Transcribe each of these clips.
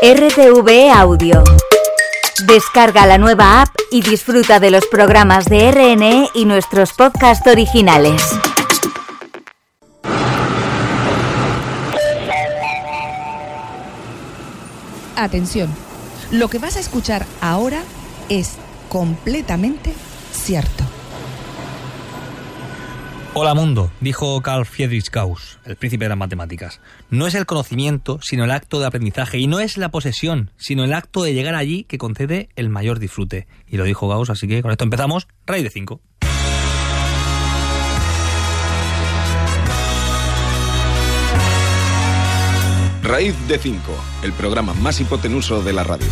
RTV Audio. Descarga la nueva app y disfruta de los programas de RNE y nuestros podcasts originales. Atención, lo que vas a escuchar ahora es completamente cierto. Hola mundo, dijo Carl Friedrich Gauss, el príncipe de las matemáticas. No es el conocimiento, sino el acto de aprendizaje, y no es la posesión, sino el acto de llegar allí que concede el mayor disfrute. Y lo dijo Gauss, así que con esto empezamos, raíz de 5. Raíz de 5, el programa más hipotenuso de la radio.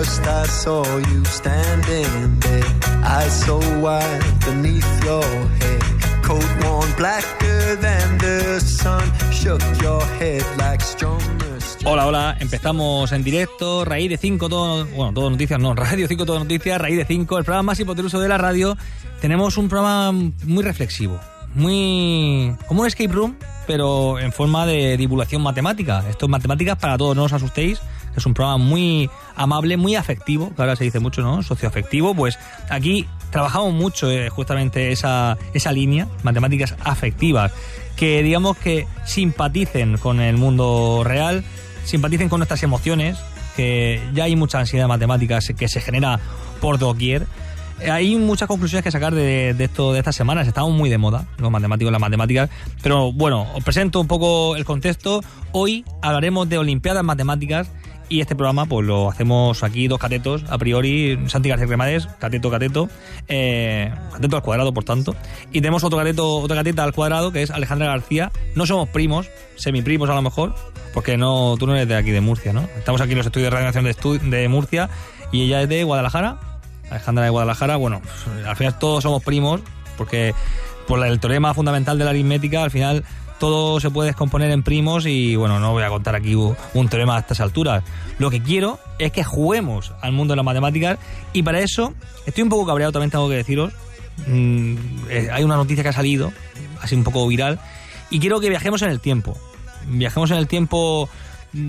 First I saw you standing there, eyes so wide beneath your head. Coat worn blacker than the sun, shook your head like strong. Hola, hola, empezamos en directo, Raíz de 5, todo, bueno, todo noticias, no, Radio 5, todo noticias, Raíz de 5, el programa más hipotenuso de la radio. Tenemos un programa muy reflexivo, muy... como un escape room, pero en forma de divulgación matemática. Esto es matemáticas para todos, no os asustéis. Es un programa muy amable, muy afectivo, que ahora se dice mucho, ¿no? Socioafectivo. Pues aquí trabajamos mucho eh, justamente esa, esa línea, matemáticas afectivas, que digamos que simpaticen con el mundo real, simpaticen con nuestras emociones, que ya hay mucha ansiedad de matemáticas que se genera por doquier. Hay muchas conclusiones que sacar de, de esto de estas semanas. Estamos muy de moda, los matemáticos, las matemáticas. Pero bueno, os presento un poco el contexto. Hoy hablaremos de Olimpiadas Matemáticas y este programa pues lo hacemos aquí dos catetos, a priori, Santi García Cremades, cateto, cateto, eh, cateto al cuadrado, por tanto. Y tenemos otro cateto, otra cateta al cuadrado, que es Alejandra García. No somos primos, semiprimos a lo mejor, porque no, tú no eres de aquí, de Murcia, ¿no? Estamos aquí en los estudios de estu de Murcia y ella es de Guadalajara. Alejandra de Guadalajara, bueno, al final todos somos primos, porque por el teorema fundamental de la aritmética, al final todo se puede descomponer en primos y bueno, no voy a contar aquí un teorema a estas alturas. Lo que quiero es que juguemos al mundo de las matemáticas y para eso estoy un poco cabreado, también tengo que deciros. Mm, eh, hay una noticia que ha salido, así un poco viral, y quiero que viajemos en el tiempo. Viajemos en el tiempo,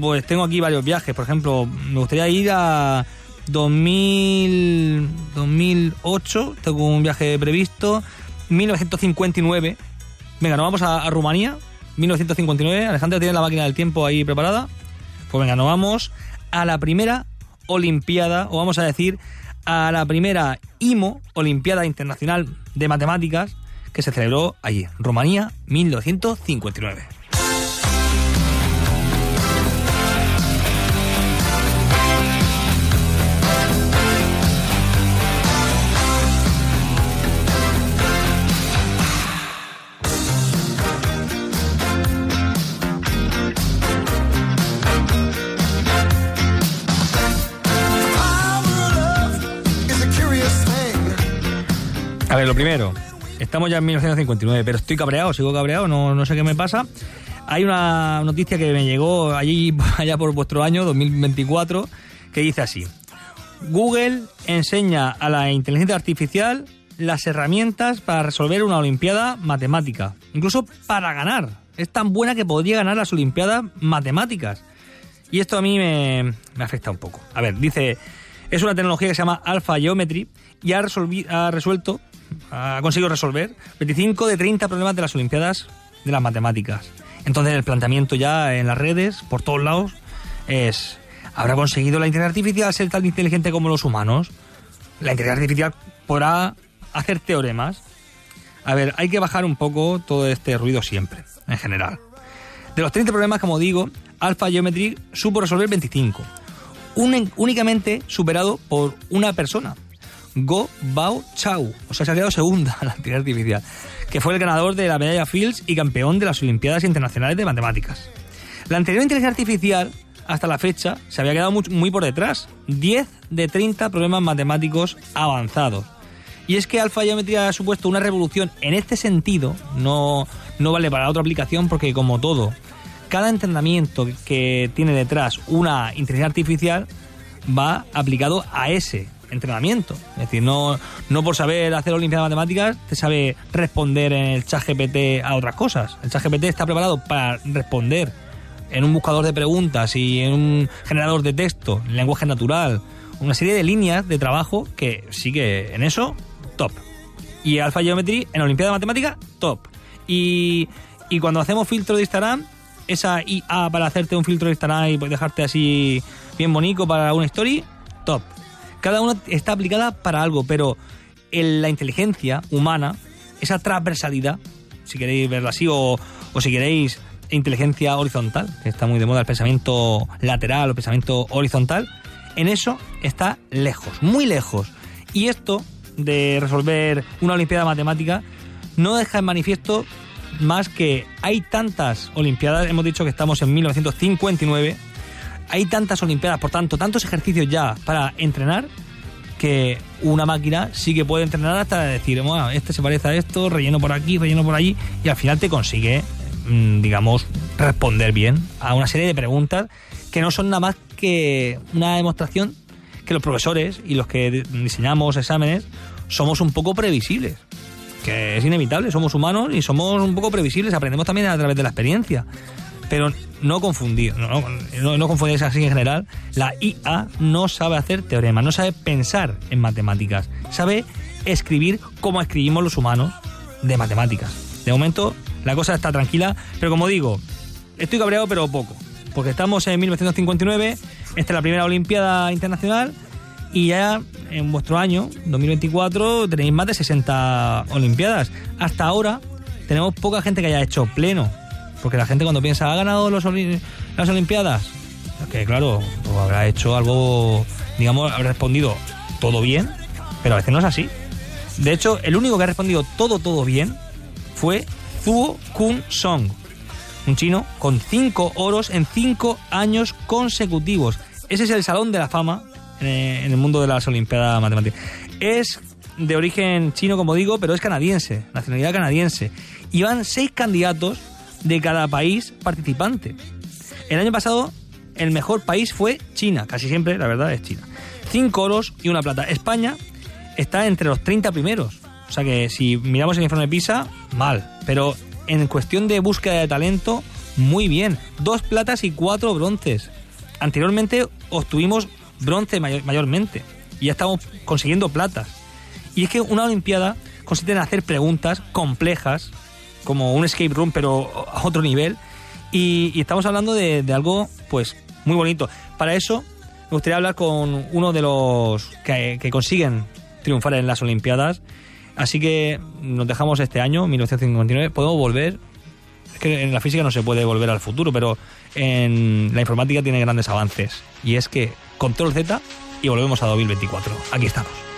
pues tengo aquí varios viajes, por ejemplo, me gustaría ir a 2000, 2008, tengo un viaje previsto, 1959 Venga, nos vamos a, a Rumanía, 1959. Alejandra tiene la máquina del tiempo ahí preparada. Pues venga, nos vamos a la primera Olimpiada, o vamos a decir, a la primera IMO, Olimpiada Internacional de Matemáticas, que se celebró allí, Rumanía, 1959. Ver, lo primero, estamos ya en 1959, pero estoy cabreado, sigo cabreado, no, no sé qué me pasa. Hay una noticia que me llegó allí, allá por vuestro año, 2024, que dice así. Google enseña a la inteligencia artificial las herramientas para resolver una olimpiada matemática, incluso para ganar. Es tan buena que podría ganar las olimpiadas matemáticas. Y esto a mí me, afecta un poco. A ver, dice, es una tecnología que se llama Alpha Geometry y ha, ha resuelto ha conseguido resolver 25 de 30 problemas de las Olimpiadas de las matemáticas. Entonces el planteamiento ya en las redes, por todos lados, es, ¿habrá conseguido la inteligencia artificial ser tan inteligente como los humanos? ¿La inteligencia artificial podrá hacer teoremas? A ver, hay que bajar un poco todo este ruido siempre, en general. De los 30 problemas, como digo, Alpha Geometry supo resolver 25. Un- únicamente superado por una persona, Go Bao Chao. O sea, se ha quedado segunda la inteligencia artificial. Que fue el ganador de la medalla Fields y campeón de las Olimpiadas Internacionales de Matemáticas. La anterior inteligencia artificial, hasta la fecha, se había quedado muy, muy por detrás. 10 de 30 problemas matemáticos avanzados. Y es que Alpha Geometry ha supuesto una revolución en este sentido, no, no vale para otra aplicación porque como todo, cada entrenamiento que tiene detrás una inteligencia artificial va aplicado a ese entrenamiento. Es decir, no, no por saber hacer Olimpiadas de Matemáticas te sabe responder en el chat GPT a otras cosas. El chat GPT está preparado para responder en un buscador de preguntas y en un generador de texto, en lenguaje natural, una serie de líneas de trabajo que sí que en eso, top. Y Alpha Geometry en Olimpiada de Matemáticas, top. Y, y cuando hacemos filtro de Instagram, esa IA para hacerte un filtro de Instagram y dejarte así bien bonito para una story, top. Cada una está aplicada para algo, pero en la inteligencia humana, esa transversalidad, si queréis verlo así, o, o si queréis inteligencia horizontal, que está muy de moda el pensamiento lateral o pensamiento horizontal, en eso está lejos, muy lejos. Y esto de resolver una Olimpiada Matemática no deja en manifiesto más que hay tantas Olimpiadas, hemos dicho que estamos en 1959, hay tantas Olimpiadas, por tanto, tantos ejercicios ya para entrenar, que una máquina sí que puede entrenar hasta decir, bueno, este se parece a esto, relleno por aquí, relleno por allí, y al final te consigue, mm, digamos, responder bien a una serie de preguntas que no son nada más que una demostración que los profesores y los que diseñamos exámenes somos un poco previsibles que es inevitable, somos humanos y somos un poco previsibles, aprendemos también a través de la experiencia. Pero no confundir, no, no, así en general, la IA no sabe hacer teoremas, no sabe pensar en matemáticas, sabe escribir como escribimos los humanos de matemáticas. De momento la cosa está tranquila, pero como digo, estoy cabreado pero poco, porque estamos en 1959, esta es la primera Olimpiada Internacional y ya en vuestro año, 2024, tenéis más de 60 Olimpiadas. Hasta ahora tenemos poca gente que haya hecho pleno, porque la gente cuando piensa, ¿ha ganado los las Olimpiadas? Que claro, habrá hecho algo, digamos, habrá respondido todo bien, pero a veces no es así. De hecho, el único que ha respondido todo, todo bien fue Zuo Kun Song, un chino con cinco oros en cinco años consecutivos. Ese es el salón de la fama eh, en el mundo de las Olimpiadas Matemáticas. Es de origen chino, como digo, pero es canadiense, nacionalidad canadiense. Y van seis candidatos de cada país participante. El año pasado, el mejor país fue China, casi siempre, la verdad, es China. Cinco oros y una plata. España está entre los 30 primeros. O sea que si miramos el informe de PISA, mal. Pero en cuestión de búsqueda de talento, muy bien. Dos platas y cuatro bronces. Anteriormente obtuvimos bronce mayormente. Y ya estamos consiguiendo platas. Y es que una Olimpiada consiste en hacer preguntas complejas, como un escape room, pero a otro nivel. Y, estamos hablando de, algo, pues, muy bonito. Para eso, me gustaría hablar con uno de los que, consiguen triunfar en las Olimpiadas. Así que nos dejamos este año, 1959. Podemos volver. Es que en la física no se puede volver al futuro, pero en la informática tiene grandes avances. Y es que control Z y volvemos a 2024. Aquí estamos.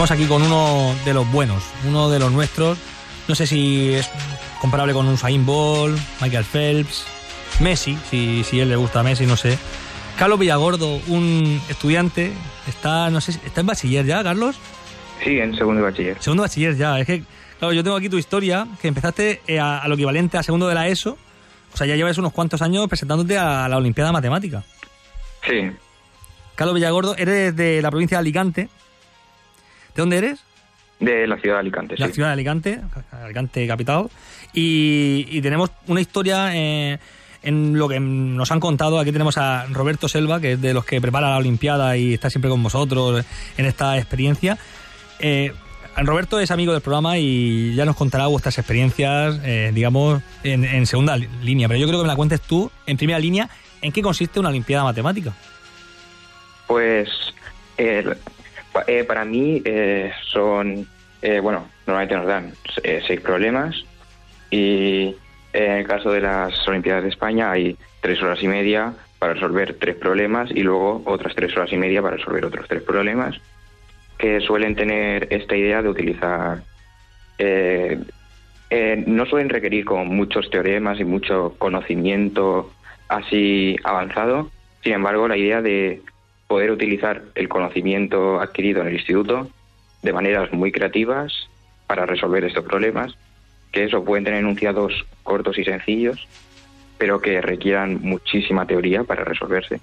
Estamos aquí con uno de los buenos, uno de los nuestros. No sé si es comparable con Usain Bolt, Michael Phelps, Messi, si, si él le gusta a Messi, no sé. Carlos Villagordo, un estudiante, está, no sé, ¿está en bachiller ya, Carlos? Sí, en segundo de bachiller. Segundo de bachiller ya, es que, claro, yo tengo aquí tu historia, que empezaste eh, a, lo equivalente a segundo de la ESO, o sea, ya llevas unos cuantos años presentándote a la Olimpiada Matemática. Sí. Carlos Villagordo, eres de la provincia de Alicante. ¿De dónde eres? De la ciudad de Alicante, La ciudad de Alicante, Alicante capital. Y, tenemos una historia eh, en lo que nos han contado. Aquí tenemos a Roberto Selva, que es de los que prepara la Olimpiada y está siempre con vosotros en esta experiencia. Eh, Roberto es amigo del programa y ya nos contará vuestras experiencias, eh, digamos, en, segunda línea. Pero yo creo que me la cuentes tú, en primera línea, ¿en qué consiste una Olimpiada Matemática? Pues para mí son, bueno, normalmente nos dan seis problemas y en el caso de las Olimpiadas de España hay tres horas y media para resolver tres problemas y luego otras tres horas y media para resolver otros tres problemas que suelen tener esta idea de utilizar eh, eh, no suelen requerir como muchos teoremas y mucho conocimiento así avanzado. Sin embargo, la idea de poder utilizar el conocimiento adquirido en el instituto de maneras muy creativas para resolver estos problemas, que eso pueden tener enunciados cortos y sencillos, pero que requieran muchísima teoría para resolverse.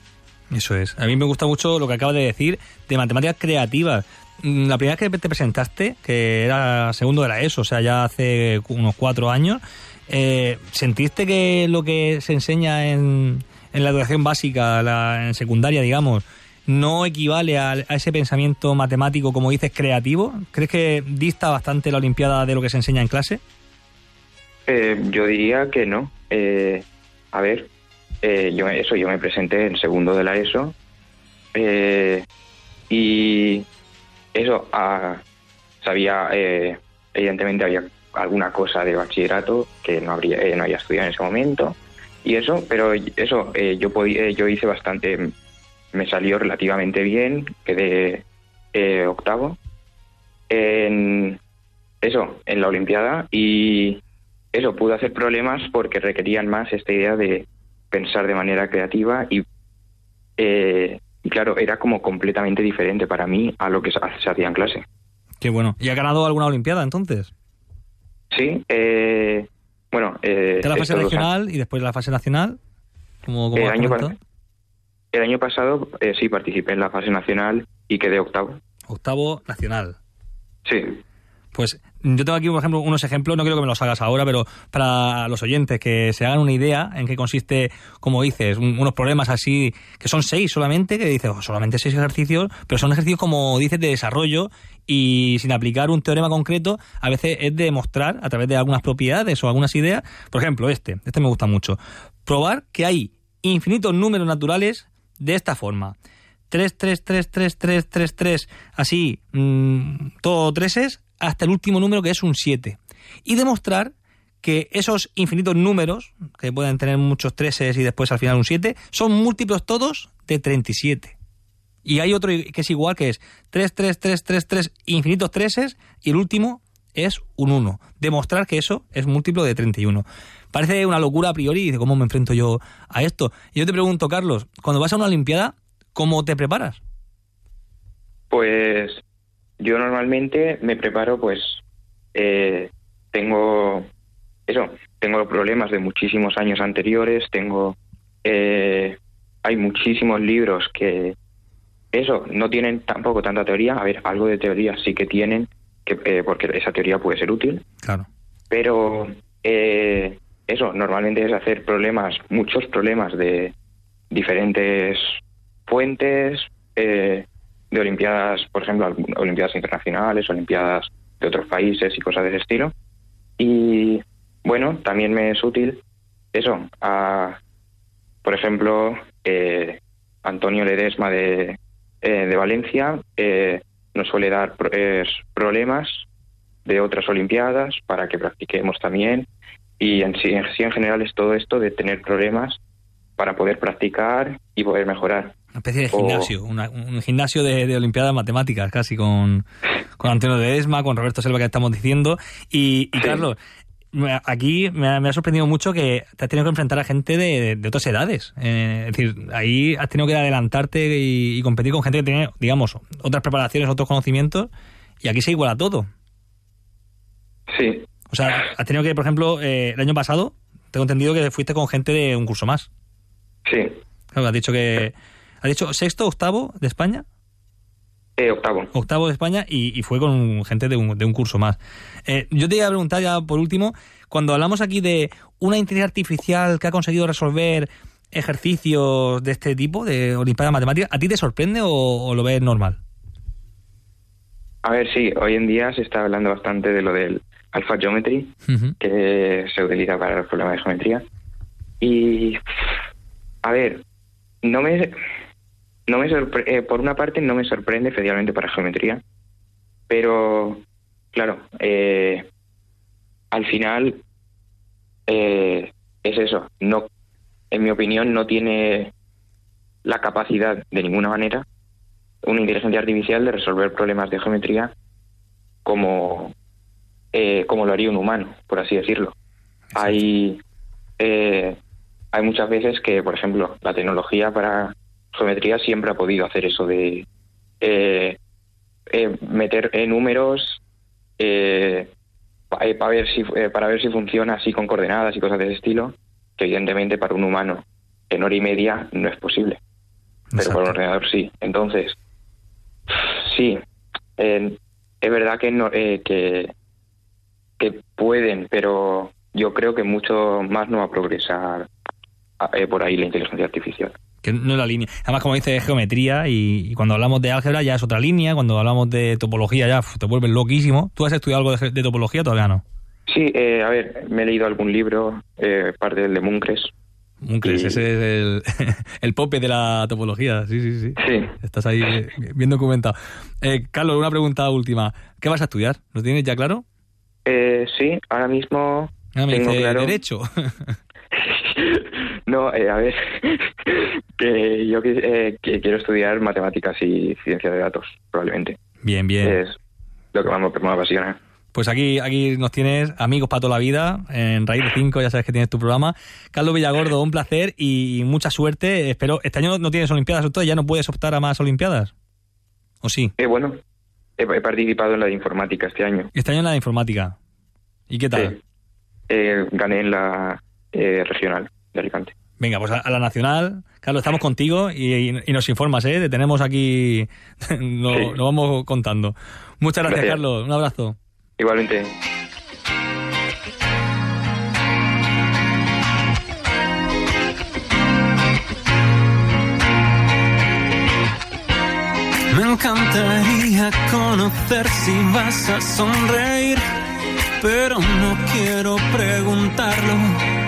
Eso es. A mí me gusta mucho lo que acabas de decir de matemáticas creativas. Mm, La primera vez que te presentaste, que era segundo de la ESO, o sea, ya hace unos cuatro años, eh, ¿sentiste que lo que se enseña en, en la educación básica, la, en secundaria, digamos, no equivale a, a ese pensamiento matemático, como dices, creativo? ¿Crees que dista bastante la Olimpiada de lo que se enseña en clase? Eh, yo diría que no. Eh, a ver, eh, yo eso yo me presenté en segundo de la ESO eh, y eso ah, sabía eh, evidentemente había alguna cosa de bachillerato que no habría no había estudiado en ese momento y eso pero eso yo podía yo hice bastante me salió relativamente bien quedé eh, octavo en eso en la olimpiada y eso pude hacer problemas porque requerían más esta idea de pensar de manera creativa y, eh, y claro, era como completamente diferente para mí a lo que se se hacía en clase. Qué bueno. ¿Y ha ganado alguna Olimpiada entonces? Sí, eh, bueno, eh, la fase regional y después la fase nacional. Como, como El has año el año pasado eh, sí participé en la fase nacional y quedé octavo. Octavo nacional. Sí, Pues yo tengo aquí, por ejemplo, unos ejemplos, no quiero que me los hagas ahora, pero para los oyentes que se hagan una idea en qué consiste, como dices, un- unos problemas así, que son seis solamente, que dices, "Oh, solamente seis ejercicios, pero son ejercicios, como dices, de desarrollo y sin aplicar un teorema concreto, a veces es demostrar a través de algunas propiedades o algunas ideas. Por ejemplo, este, este me gusta mucho. Probar que hay infinitos números naturales de esta forma. 3, 3, 3, 3, 3, 3, 3, así, mm, todo treses, hasta el último número que es un 7. Y demostrar que esos infinitos números, que pueden tener muchos treses y después al final un 7, son múltiplos todos de 37. Y hay otro que es igual, que es 3, 3, 3, 3, 3, infinitos treses, y el último es un 1. Demostrar que eso es múltiplo de 31. Parece una locura a priori, dice, ¿cómo me enfrento yo a esto? Y yo te pregunto, Carlos, cuando vas a una Olimpiada, ¿cómo te preparas? Pues yo normalmente me preparo, pues eh, tengo eso, tengo problemas de muchísimos años anteriores, tengo eh, hay muchísimos libros que eso no tienen tampoco tanta teoría, a ver, algo de teoría sí que tienen, que, eh, porque esa teoría puede ser útil, Claro. pero eh, eso normalmente es hacer problemas, muchos problemas de diferentes fuentes, eh, de olimpiadas, por ejemplo, olimpiadas internacionales, olimpiadas de otros países y cosas de ese estilo. Y bueno, también me es útil eso, a, por ejemplo, eh, Antonio Ledesma de, eh, de Valencia eh, nos suele dar problemas de otras Olimpiadas para que practiquemos también. Y en sí, en sí, en general, es todo esto de tener problemas para poder practicar y poder mejorar. Una especie de O- gimnasio, una- un gimnasio de, de Olimpiadas Matemáticas, casi con, con Antonio Ledesma, con Roberto Selva que estamos diciendo. Y, y Sí. Carlos, aquí me ha, me ha sorprendido mucho que te has tenido que enfrentar a gente de, de otras edades. Eh, es decir, ahí has tenido que adelantarte y, y competir con gente que tiene, digamos, otras preparaciones, otros conocimientos, y aquí se iguala todo. Sí, O sea, has tenido que, por ejemplo, eh, el año pasado, tengo entendido que fuiste con gente de un curso más. sí, Claro, has dicho que... ¿Has dicho sexto, octavo de España? eh, octavo. octavo de España y, y fue con gente de un, de un curso más. Eh, yo te iba a preguntar ya por último, cuando hablamos aquí de una inteligencia artificial que ha conseguido resolver ejercicios de este tipo, de Olimpiadas Matemáticas, ¿a ti te sorprende o, o lo ves normal? A ver, sí, hoy en día se está hablando bastante de lo del alpha geometry, que se utiliza para los problemas de geometría. Y, a ver, no me, no me sorpre- eh, por una parte no me sorprende especialmente para geometría, pero, claro, eh, al final eh, es eso, no, en mi opinión no tiene la capacidad de ninguna manera una inteligencia artificial de resolver problemas de geometría como eh, como lo haría un humano, por así decirlo. Hay, eh, hay muchas veces que, por ejemplo, la tecnología para geometría siempre ha podido hacer eso de eh, eh, meter eh, números eh, para ver si para ver si funciona así con coordenadas y cosas de ese estilo, que evidentemente para un humano en hora y media no es posible, pero Exacto. para un ordenador sí. Entonces, sí, es verdad que no eh, que que pueden, pero yo creo que mucho más no va a progresar eh, por ahí la inteligencia artificial. Que no es la línea. Además, como dice, es geometría y, y cuando hablamos de álgebra ya es otra línea. Cuando hablamos de topología ya te vuelves loquísimo. ¿Tú has estudiado algo de, de topología? Todavía no. Sí, eh, a ver, me he leído algún libro, eh, parte del de Muncres. Muncres, ese es el, el pope de la topología. Sí, sí, sí. Sí, Estás ahí bien documentado. Eh, Carlos, una pregunta última. ¿Qué vas a estudiar? ¿Lo tienes ya claro? Eh, sí, ahora mismo Ah, me tengo claro. derecho. no, eh, a ver, que yo eh, que quiero estudiar matemáticas y ciencia de datos, probablemente. bien, bien. Es lo que más me, apasiona. Pues aquí, aquí nos tienes amigos para toda la vida, en Raíz de 5, ya sabes que tienes tu programa. Carlos Villagordo, un placer y mucha suerte. Espero, este año no tienes Olimpiadas, ya no puedes optar a más Olimpiadas. ¿O sí? Eh, bueno, he, he participado en la de informática este año. Este año en la de informática. ¿Y qué tal? Sí. Eh, gané en la eh, regional de Alicante. Venga, pues a, a la nacional. Carlos, estamos contigo y, y- y nos informas, ¿eh? Te tenemos aquí, lo, Sí. lo vamos contando. Muchas gracias, Gracias. Carlos. Un abrazo. Igualmente. Me encantaría conocer si vas a sonreír, pero no quiero preguntarlo.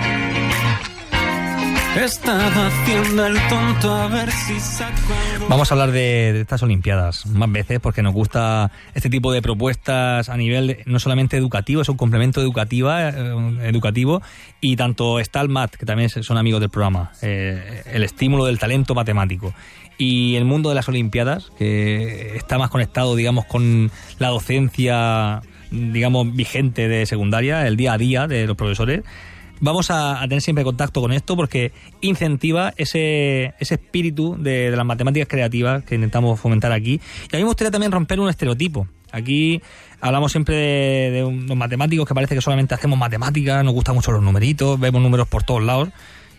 Vamos a hablar de, estas Olimpiadas más veces porque nos gusta este tipo de propuestas a nivel no solamente educativo, es un complemento educativa, eh, educativo y tanto está el MAT, que también son amigos del programa, eh, el estímulo del talento matemático. Y el mundo de las Olimpiadas, que está más conectado, digamos, con la docencia, digamos, vigente de secundaria, el día a día de los profesores, vamos a, tener siempre contacto con esto porque incentiva ese, ese espíritu de, de las matemáticas creativas que intentamos fomentar aquí. Y a mí me gustaría también romper un estereotipo. Aquí hablamos siempre de, de unos matemáticos que parece que solamente hacemos matemáticas, nos gustan mucho los numeritos, vemos números por todos lados.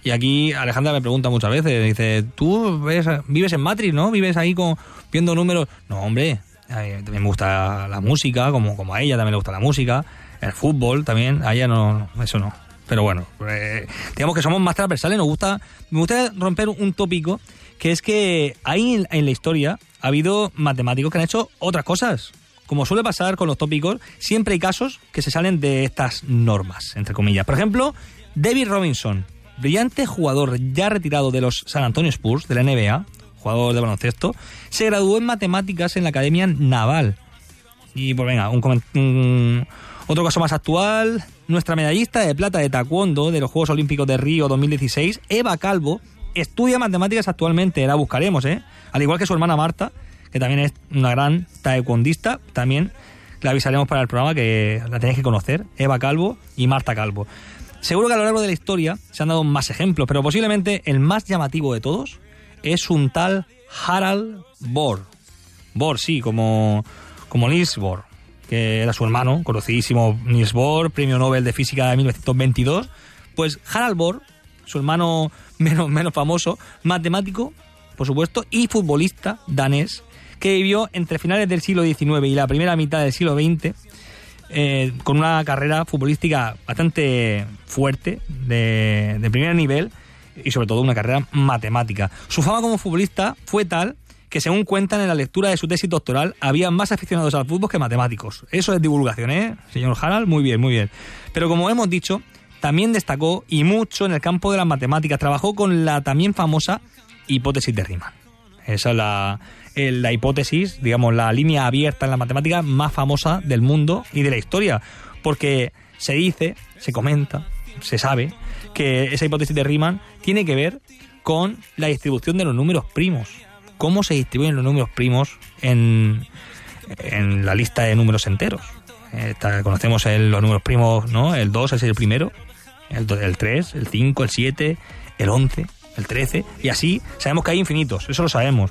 Y aquí Alejandra me pregunta muchas veces, dice, tú ves, vives en Matrix, ¿no? Vives ahí con, viendo números. No, hombre, también me gusta la música, como, como a ella también le gusta la música, el fútbol también, a ella no, eso no. Pero bueno, eh, digamos que somos más transversales, nos gusta, me gusta romper un tópico, que es que ahí en, la historia ha habido matemáticos que han hecho otras cosas. Como suele pasar con los tópicos, siempre hay casos que se salen de estas normas, entre comillas. Por ejemplo, David Robinson, brillante jugador ya retirado de los San Antonio Spurs, de la NBA, jugador de baloncesto, se graduó en matemáticas en la Academia Naval. Y pues venga, un, un- otro caso más actual, nuestra medallista de plata de taekwondo de los Juegos Olímpicos de Río 2016, Eva Calvo, estudia matemáticas actualmente, la buscaremos, ¿eh? Al igual que su hermana Marta, que también es una gran taekwondista, también la avisaremos para el programa que la tenéis que conocer, Eva Calvo y Marta Calvo. Seguro que a lo largo de la historia se han dado más ejemplos, pero posiblemente el más llamativo de todos es un tal Harald Bohr. Bohr, sí, como, como Niels Bohr, que era su hermano, conocidísimo Niels Bohr, premio Nobel de Física de 1922. Pues Harald Bohr, su hermano menos, menos famoso, matemático, por supuesto, y futbolista danés, que vivió entre finales del siglo XIX y la primera mitad del siglo XX, eh, con una carrera futbolística bastante fuerte, de, de primer nivel, y sobre todo una carrera matemática. Su fama como futbolista fue tal que según cuentan en la lectura de su tesis doctoral, había más aficionados al fútbol que matemáticos. Eso es divulgación, ¿eh? Señor Harald, muy bien, muy bien. Pero como hemos dicho, también destacó y mucho en el campo de las matemáticas. Trabajó con la también famosa hipótesis de Riemann. Esa es la, eh, la hipótesis, digamos, la línea abierta en la matemática más famosa del mundo y de la historia. Porque se dice, se comenta, se sabe que esa hipótesis de Riemann tiene que ver con la distribución de los números primos. Cómo se distribuyen los números primos en, en la lista de números enteros. Está- conocemos el- los números primos, ¿no? El 2 es el primero, el, el 3, el 5, el 7, el 11, el 13, y así sabemos que hay infinitos, eso lo sabemos.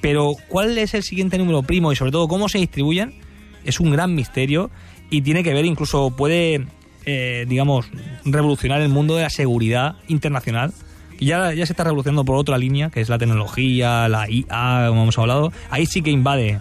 Pero cuál es el siguiente número primo y sobre todo cómo se distribuyen es un gran misterio y tiene que ver, incluso puede, eh, digamos, revolucionar el mundo de la seguridad internacional. Ya, ya se está revolucionando por otra línea, que es la tecnología, la IA, como hemos hablado. Ahí sí que invade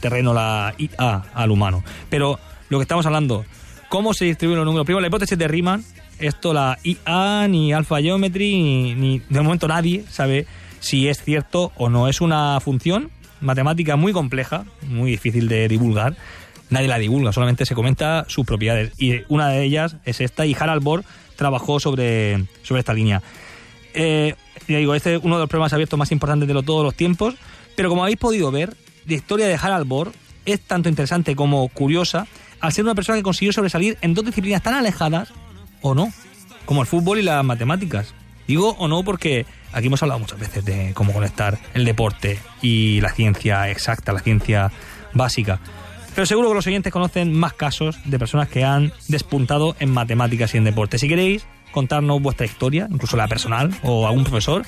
terreno la IA al humano. Pero lo que estamos hablando, cómo se distribuyen los números primos, la hipótesis de Riemann, esto la IA, ni Alpha Geometry, ni, ni de momento nadie sabe si es cierto o no. Es una función matemática muy compleja, muy difícil de divulgar. Nadie la divulga, solamente se comenta sus propiedades. Y una de ellas es esta, y Harald Bohr trabajó sobre, sobre esta línea. Eh, digo, este es uno de los problemas abiertos más importantes de todos los tiempos, pero como habéis podido ver, la historia de Harald Bohr es tanto interesante como curiosa al ser una persona que consiguió sobresalir en dos disciplinas tan alejadas, o no, como el fútbol y las matemáticas. Digo o no porque aquí hemos hablado muchas veces de cómo conectar el deporte y la ciencia exacta, la ciencia básica. Pero seguro que los oyentes conocen más casos de personas que han despuntado en matemáticas y en deporte. Si queréis contarnos vuestra historia, incluso la personal o algún profesor,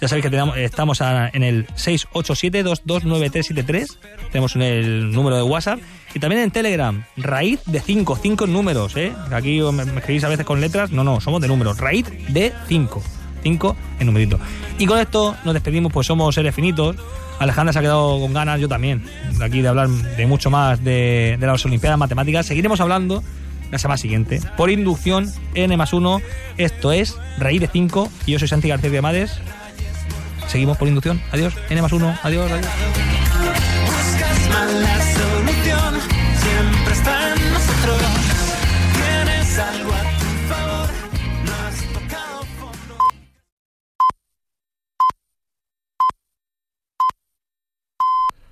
ya sabéis que tenemos, estamos a- en el 687-229373, tenemos en el número de WhatsApp y también en Telegram, raíz de 5, 5 números, ¿eh? Aquí me, me escribís a veces con letras, no, no, somos de números, raíz de 5, 5 en numerito. Y con esto nos despedimos, pues somos seres finitos. Alejandra se ha quedado con ganas, yo también, aquí de hablar de mucho más de las Olimpiadas Matemáticas. Seguiremos hablando la semana siguiente. Por inducción, N más 1, esto es Reír de 5 y yo soy Santi García de Mades. Seguimos por inducción. Adiós, N más 1, adiós, adiós.